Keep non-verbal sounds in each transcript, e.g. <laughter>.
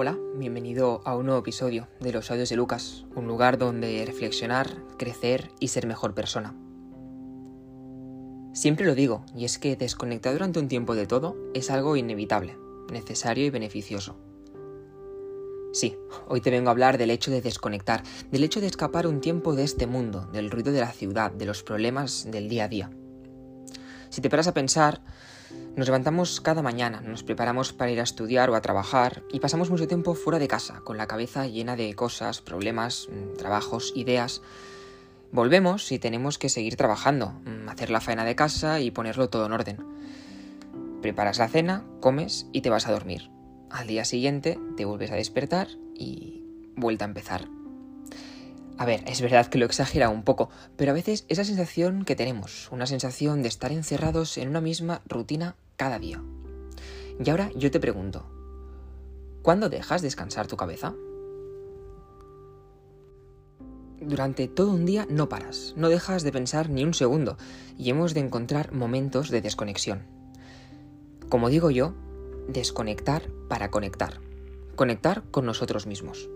Hola, bienvenido a un nuevo episodio de los audios de Lucas, un lugar donde reflexionar, crecer y ser mejor persona. Siempre lo digo, y es que desconectar durante un tiempo de todo es algo inevitable, necesario y beneficioso. Sí, hoy te vengo a hablar del hecho de desconectar, del hecho de escapar un tiempo de este mundo, del ruido de la ciudad, de los problemas del día a día. Si te paras a pensar, nos levantamos cada mañana, nos preparamos para ir a estudiar o a trabajar y pasamos mucho tiempo fuera de casa, con la cabeza llena de cosas, problemas, mm, trabajos, ideas. Volvemos y tenemos que seguir trabajando, mm, hacer la faena de casa y ponerlo todo en orden. Preparas la cena, comes y te vas a dormir. Al día siguiente te vuelves a despertar y vuelta a empezar. A ver, es verdad que lo exagera un poco, pero a veces esa sensación que tenemos, una sensación de estar encerrados en una misma rutina cada día. Y ahora yo te pregunto, ¿cuándo dejas descansar tu cabeza? Durante todo un día no paras, no dejas de pensar ni un segundo y hemos de encontrar momentos de desconexión. Como digo yo, desconectar para conectar. Conectar con nosotros mismos.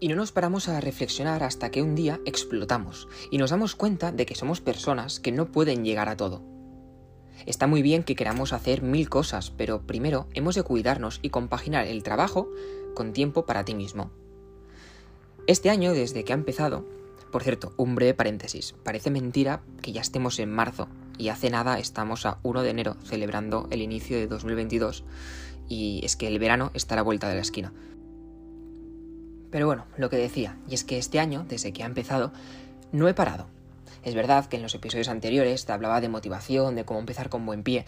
Y no nos paramos a reflexionar hasta que un día explotamos y nos damos cuenta de que somos personas que no pueden llegar a todo. Está muy bien que queramos hacer mil cosas, pero primero hemos de cuidarnos y compaginar el trabajo con tiempo para ti mismo. Este año, desde que ha empezado, por cierto, un breve paréntesis, parece mentira que ya estemos en marzo y hace nada estamos a 1 de enero celebrando el inicio de 2022 y es que el verano está a la vuelta de la esquina. Pero bueno, lo que decía, y es que este año, desde que ha empezado, no he parado. Es verdad que en los episodios anteriores te hablaba de motivación, de cómo empezar con buen pie,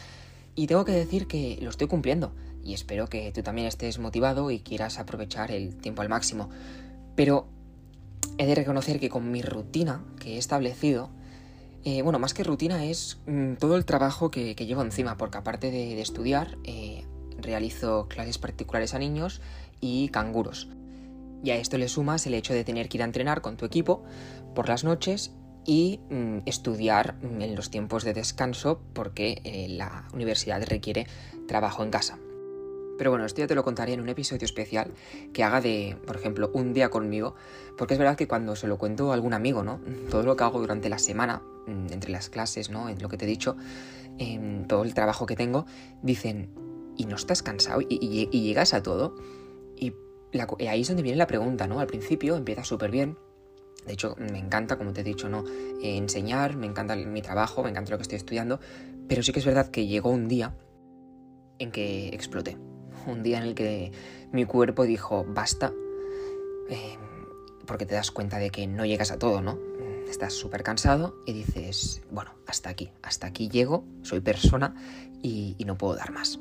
y tengo que decir que lo estoy cumpliendo, y espero que tú también estés motivado y quieras aprovechar el tiempo al máximo. Pero he de reconocer que con mi rutina que he establecido, eh, bueno, más que rutina es mm, todo el trabajo que, llevo encima, porque aparte de, estudiar, eh, realizo clases particulares a niños y canguros. Y a esto le sumas el hecho de tener que ir a entrenar con tu equipo por las noches y mm, estudiar mm, en los tiempos de descanso porque eh, la universidad requiere trabajo en casa. Pero bueno, esto ya te lo contaré en un episodio especial que haga de, por ejemplo, un día conmigo, porque es verdad que cuando se lo cuento a algún amigo, ¿no? Todo lo que hago durante la semana, mm, entre las clases, ¿no? En lo que te he dicho, en todo el trabajo que tengo, dicen, ¿y no estás cansado? ¿Y, y llegas a todo? Y ahí es donde viene la pregunta, ¿no? Al principio empieza súper bien. De hecho, me encanta, como te he dicho, ¿no? Eh, enseñar, me encanta mi trabajo, me encanta lo que estoy estudiando, pero sí que es verdad que llegó un día en que exploté. Un día en el que mi cuerpo dijo, basta, eh, porque te das cuenta de que no llegas a todo, ¿no? Estás súper cansado y dices, bueno, hasta aquí, hasta aquí llego, soy persona y no puedo dar más.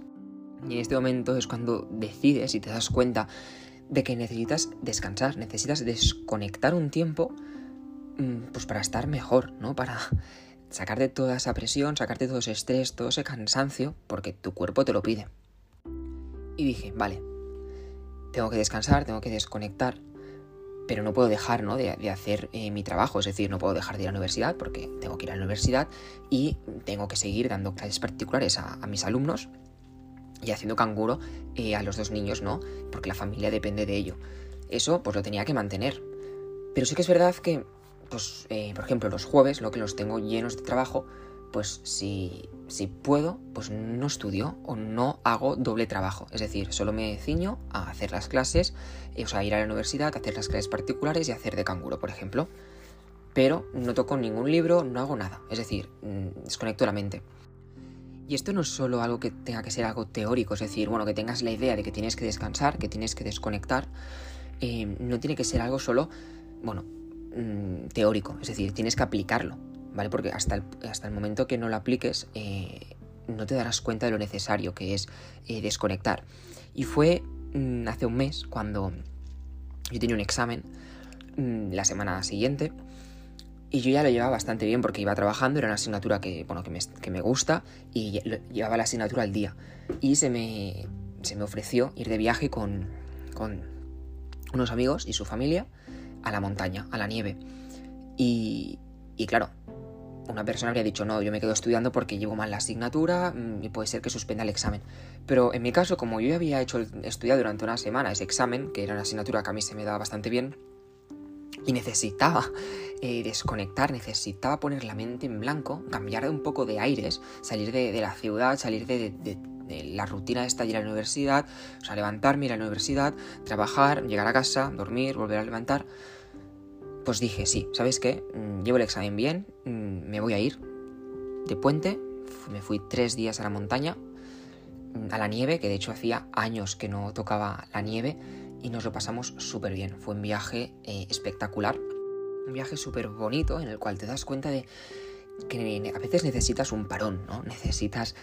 Y en este momento es cuando decides y te das cuenta de que necesitas descansar, necesitas desconectar un tiempo mm, pues para estar mejor, ¿no? Para sacarte toda esa presión, sacarte todo ese estrés, todo ese cansancio, porque tu cuerpo te lo pide. Y dije, vale, tengo que descansar, tengo que desconectar, pero no puedo dejar ¿no? de, hacer eh, mi trabajo, es decir, no puedo dejar de ir a la universidad porque tengo que ir a la universidad y tengo que seguir dando clases particulares a mis alumnos y haciendo canguro eh, a los dos niños, ¿no? Porque la familia depende de ello. Eso pues lo tenía que mantener. Pero sí que es verdad que, pues, eh, por ejemplo, los jueves, lo que los tengo llenos de trabajo, pues si, si puedo, pues no estudio o no hago doble trabajo. Es decir, solo me ciño a hacer las clases, eh, o sea, ir a la universidad, hacer las clases particulares y hacer de canguro, por ejemplo. Pero no toco ningún libro, no hago nada. Es decir, mm, desconecto la mente. Y esto no es solo algo que tenga que ser algo teórico, es decir, bueno, que tengas la idea de que tienes que descansar, que tienes que desconectar, eh, no tiene que ser algo solo, bueno, mm, teórico, es decir, tienes que aplicarlo, ¿vale? Porque hasta el, hasta el momento que no lo apliques, eh, no te darás cuenta de lo necesario que es eh, desconectar. Y fue mm, hace un mes cuando yo tenía un examen mm, la semana siguiente y yo ya lo llevaba bastante bien porque iba trabajando, era una asignatura que, bueno, que, me, que me gusta y llevaba la asignatura al día. Y se me, se me ofreció ir de viaje con, con unos amigos y su familia a la montaña, a la nieve. Y, y claro, una persona habría dicho, no, yo me quedo estudiando porque llevo mal la asignatura mm, y puede ser que suspenda el examen. Pero en mi caso, como yo ya había hecho estudiar durante una semana ese examen, que era una asignatura que a mí se me daba bastante bien, y necesitaba eh, desconectar, necesitaba poner la mente en blanco, cambiar un poco de aires, salir de, la ciudad, salir de, la rutina esta de ir a la universidad, o sea, levantarme, ir a la universidad, trabajar, llegar a casa, dormir, volver a levantar pues dije, sí, ¿sabes qué? Mm, llevo el examen bien, mm, me voy a ir de puente, me fui tres días a la montaña, mm, a la nieve, que de hecho hacía años que no tocaba la nieve, y nos lo pasamos súper bien. Fue un viaje eh, espectacular, un viaje súper bonito en el cual te das cuenta de que a veces necesitas un parón, ¿no? Necesitas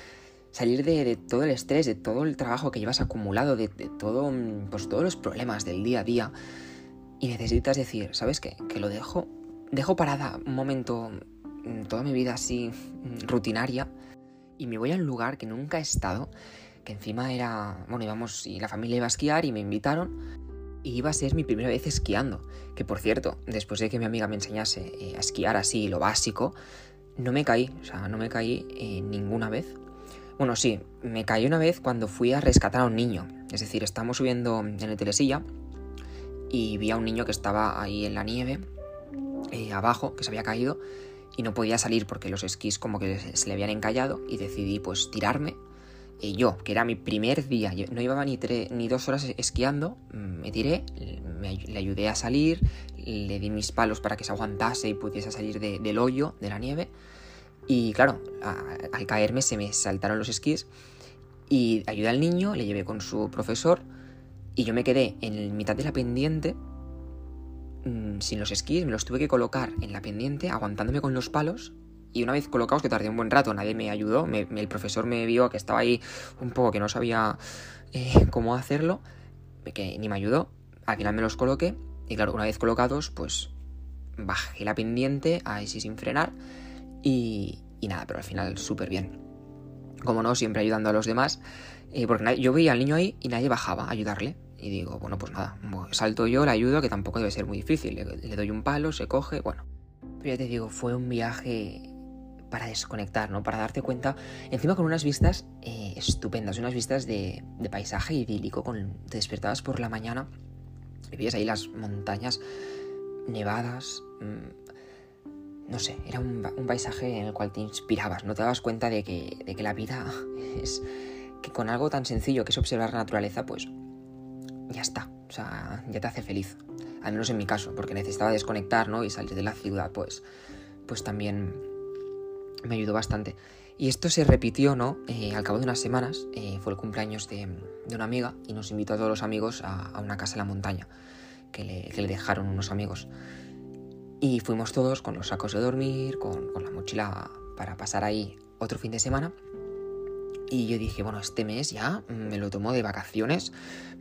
salir de, todo el estrés, de todo el trabajo que llevas acumulado, de, de todo, pues, todos los problemas del día a día y necesitas decir, ¿sabes qué? Que lo dejo, dejo parada un momento mm, toda mi vida así mm, rutinaria y me voy a un lugar que nunca he estado, que encima era, bueno, íbamos y la familia iba a esquiar y me invitaron y iba a ser mi primera vez esquiando, que por cierto, después de que mi amiga me enseñase eh, a esquiar así lo básico, no me caí, o sea, no me caí eh, ninguna vez. Bueno, sí, me caí una vez cuando fui a rescatar a un niño, es decir, estábamos subiendo en el telesilla y vi a un niño que estaba ahí en la nieve, eh, abajo, que se había caído y no podía salir porque los esquís como que se le habían encallado y decidí pues tirarme. Y yo, que era mi primer día, no llevaba ni, ni dos horas esquiando, mm, me tiré, le ayudé a salir, le di mis palos para que se aguantase y pudiese salir del hoyo, de la nieve. Y claro, al caerme se me saltaron los esquís y ayudé al niño, le llevé con su profesor y yo me quedé en mitad de la pendiente mm, sin los esquís, me los tuve que colocar en la pendiente aguantándome con los palos y una vez colocados, que tardé un buen rato, nadie me ayudó, el profesor me vio que estaba ahí un poco que no sabía eh, cómo hacerlo, que ni me ayudó, al final me los coloqué y claro, una vez colocados, pues bajé la pendiente, ahí sí sin frenar y, y nada, pero al final súper bien. Como no, siempre ayudando a los demás, eh, porque yo veía al niño ahí y nadie bajaba a ayudarle. Y digo, bueno, pues nada, salto yo, le ayudo, que tampoco debe ser muy difícil. Le, doy un palo, se coge, bueno. Pero ya te digo, fue un viaje para desconectar, ¿no? Para darte cuenta, encima con unas vistas eh, estupendas, unas vistas de, paisaje idílico, con, te despertabas por la mañana y veías ahí las montañas nevadas, mm, no sé, era un, paisaje en el cual te inspirabas, no te dabas cuenta de que, de que la vida <laughs> es que con algo tan sencillo que es observar la naturaleza, pues ya está, o sea, ya te hace feliz. Al menos en mi caso, porque necesitaba desconectar, ¿no? Y salir de la ciudad, pues, pues también me ayudó bastante. Y esto se repitió, ¿no? Eh, al cabo de unas semanas, eh, fue el cumpleaños de, una amiga y nos invitó a todos los amigos a, una casa en la montaña que le, dejaron unos amigos. Y fuimos todos con los sacos de dormir, con, con la mochila para pasar ahí otro fin de semana. Y yo dije, bueno, este mes ya me lo tomo de vacaciones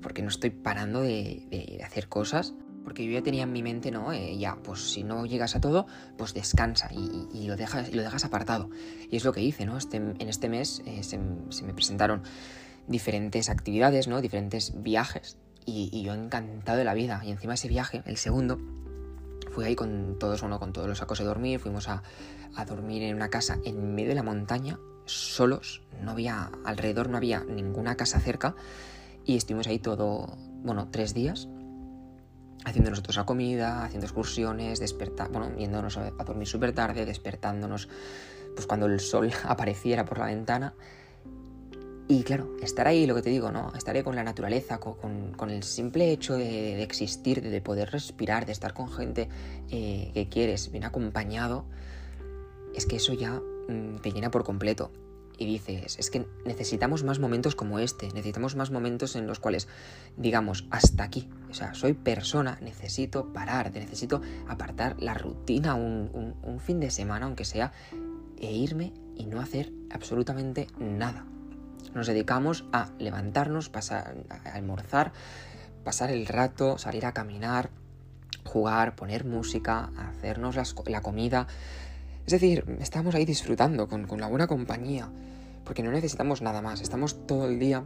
porque no estoy parando de, hacer cosas. Porque yo ya tenía en mi mente, ¿no? Eh, ya, pues si no llegas a todo, pues descansa y, lo, dejas, lo dejas apartado. Y es lo que hice, ¿no? Este, en este mes eh, se, me presentaron diferentes actividades, ¿no? Diferentes viajes. Y, yo encantado de la vida. Y encima ese viaje, el segundo, fui ahí con todos, bueno, con todos los sacos de dormir. Fuimos a, a dormir en una casa en medio de la montaña, solos, no había, alrededor no había ninguna casa cerca y estuvimos ahí todo, bueno, tres días haciendo nosotros la comida, haciendo excursiones, despertar, bueno, yéndonos a, dormir súper tarde, despertándonos pues cuando el sol <laughs> apareciera por la ventana. Y claro, estar ahí, lo que te digo, ¿no? Estar ahí con la naturaleza, con, el simple hecho de, existir, de, poder respirar, de estar con gente eh, que quieres, bien acompañado, es que eso ya Mm, te llena por completo. Y dices, es que necesitamos más momentos como este, necesitamos más momentos en los cuales digamos, hasta aquí. O sea, soy persona, necesito parar, necesito apartar la rutina un, fin de semana, aunque sea, e irme y no hacer absolutamente nada. Nos dedicamos a levantarnos, pasar, a almorzar, pasar el rato, salir a caminar, jugar, poner música, hacernos la comida, es decir, estamos ahí disfrutando con, la buena compañía, porque no necesitamos nada más, estamos todo el día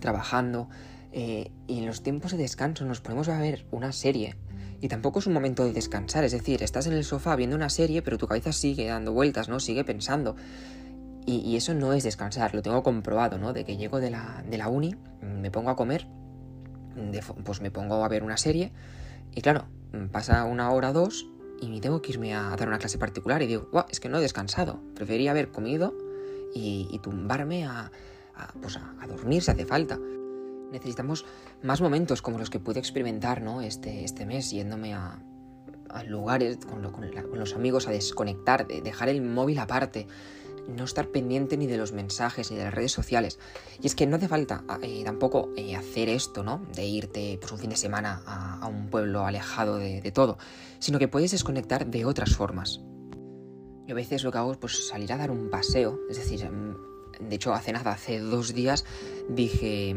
trabajando eh, y en los tiempos de descanso nos ponemos a ver una serie Y tampoco es un momento de descansar, es decir, estás en el sofá viendo una serie, pero tu cabeza sigue dando vueltas, ¿no? Sigue pensando. Y, eso no es descansar, lo tengo comprobado, ¿no? De que llego de la, de la uni, me pongo a comer, pues me pongo a ver una serie, y claro, pasa una hora o dos y tengo que irme a dar una clase particular y digo, es que no he descansado, prefería haber comido y, tumbarme a, pues a, dormir si hace falta. Necesitamos más momentos como los que pude experimentar ¿no? este, este mes yéndome a, lugares con, con, los amigos a desconectar, de dejar el móvil aparte, no estar pendiente ni de los mensajes ni de las redes sociales. Y es que no hace falta eh, tampoco eh, hacer esto, ¿no? De irte pues, un fin de semana a, un pueblo alejado de, de, todo, sino que puedes desconectar de otras formas. Yo a veces lo que hago es pues, salir a dar un paseo, es decir, mm, de hecho hace nada, hace dos días dije,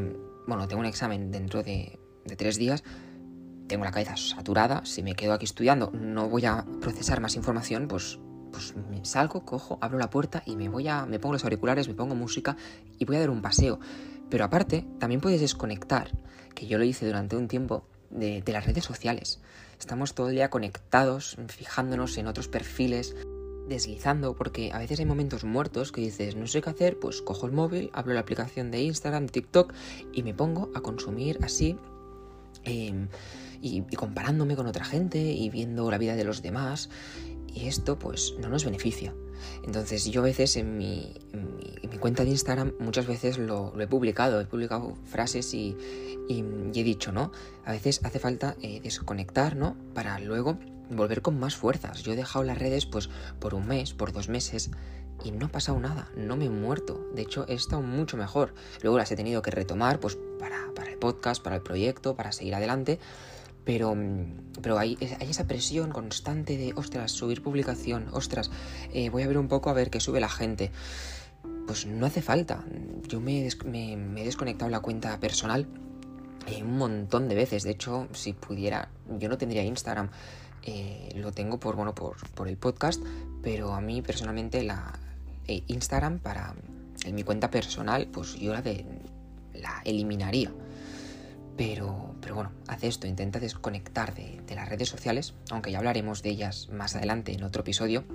bueno, tengo un examen dentro de, de tres días, tengo la cabeza saturada, si me quedo aquí estudiando no voy a procesar más información, pues pues salgo, cojo, abro la puerta y me voy a. me pongo los auriculares, me pongo música y voy a dar un paseo. Pero aparte, también puedes desconectar, que yo lo hice durante un tiempo, de, las redes sociales. Estamos todo el día conectados, fijándonos en otros perfiles, deslizando, porque a veces hay momentos muertos que dices, no sé qué hacer, pues cojo el móvil, abro la aplicación de Instagram, TikTok y me pongo a consumir así. Em, y, comparándome con otra gente y viendo la vida de los demás y esto pues no nos beneficia. Entonces yo a veces en mi, en mi, cuenta de Instagram muchas veces lo, he publicado, he publicado frases y, y, he dicho, ¿no? A veces hace falta eh, desconectar, ¿no? Para luego volver con más fuerzas. Yo he dejado las redes pues por un mes, por dos meses y no ha pasado nada, no me he muerto. De hecho he estado mucho mejor. Luego las he tenido que retomar pues para, para el podcast, para el proyecto, para seguir adelante. Pero, pero hay, hay, esa presión constante de, ostras, subir publicación, ostras, eh, voy a ver un poco a ver qué sube la gente. Pues no hace falta. Yo me, he desconectado la cuenta personal eh, un montón de veces. De hecho, si pudiera, yo no tendría Instagram. Eh, lo tengo por, bueno, por, por, el podcast, pero a mí personalmente la Instagram para en mi cuenta personal, pues yo la, de, la eliminaría. Pero, pero bueno, haz esto, intenta desconectar de, las redes sociales, aunque ya hablaremos de ellas más adelante en otro episodio,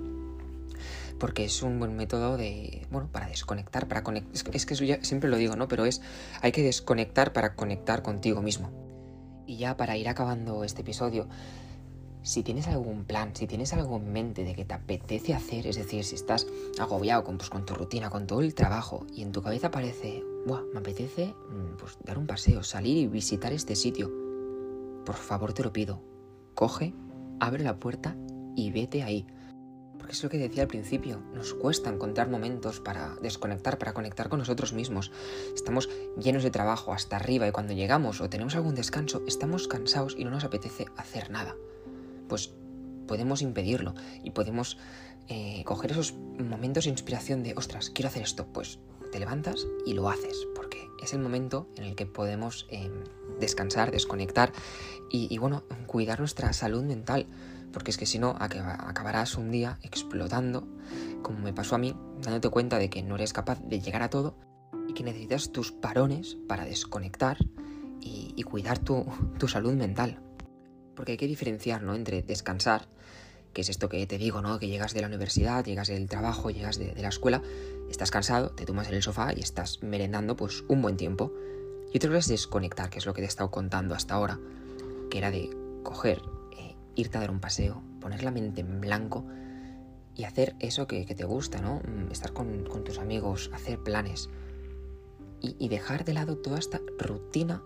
porque es un buen método de, bueno, para desconectar, para conectar, es, que eso ya siempre lo digo, ¿no? Pero es, hay que desconectar para conectar contigo mismo. Y ya para ir acabando este episodio, si tienes algún plan, si tienes algo en mente de que te apetece hacer, es decir, si estás agobiado con, pues, tu rutina, con todo el trabajo, y en tu cabeza parece, Buah, me apetece mm, pues, dar un paseo, salir y visitar este sitio. Por favor te lo pido. Coge, abre la puerta y vete ahí. Porque es lo que decía al principio, nos cuesta encontrar momentos para desconectar, para conectar con nosotros mismos. Estamos llenos de trabajo hasta arriba y cuando llegamos o tenemos algún descanso, estamos cansados y no nos apetece hacer nada. Pues podemos impedirlo y podemos eh, coger esos momentos de inspiración de, ostras, quiero hacer esto, pues te levantas y lo haces, porque es el momento en el que podemos em, descansar, desconectar y, bueno, cuidar nuestra salud mental, porque es que si no acabarás un día explotando, como me pasó a mí, dándote cuenta de que no eres capaz de llegar a todo y que necesitas tus parones para desconectar y, cuidar tu, tu salud mental. Porque hay que diferenciar ¿no? entre descansar, que es esto que te digo, ¿no? Que llegas de la universidad, llegas del trabajo, llegas de, la escuela, estás cansado, te tomas en el sofá y estás merendando pues un buen tiempo. Y otra cosa es desconectar, que es lo que te he estado contando hasta ahora, que era de coger, eh, irte a dar un paseo, poner la mente en blanco y hacer eso que, te gusta, ¿no? Mm, estar con, tus amigos, hacer planes y, dejar de lado toda esta rutina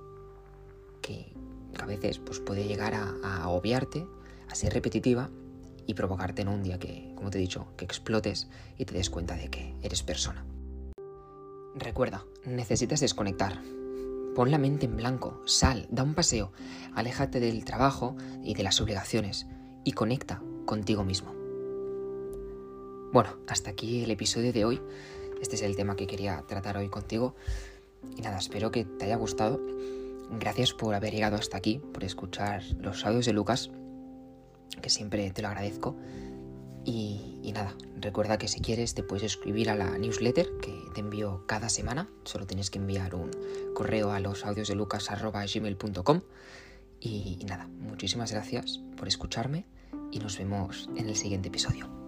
que a veces pues, puede llegar a, a agobiarte, a ser repetitiva y provocarte en un día que, como te he dicho, que explotes y te des cuenta de que eres persona. Recuerda, necesitas desconectar. Pon la mente en blanco, sal, da un paseo, aléjate del trabajo y de las obligaciones y conecta contigo mismo. Bueno, hasta aquí el episodio de hoy. Este es el tema que quería tratar hoy contigo. Y nada, espero que te haya gustado. Gracias por haber llegado hasta aquí, por escuchar los audios de Lucas que siempre te lo agradezco. Y, nada, recuerda que si quieres te puedes escribir a la newsletter que te envío cada semana. Solo tienes que enviar un correo a los audios de Y nada, muchísimas gracias por escucharme y nos vemos en el siguiente episodio.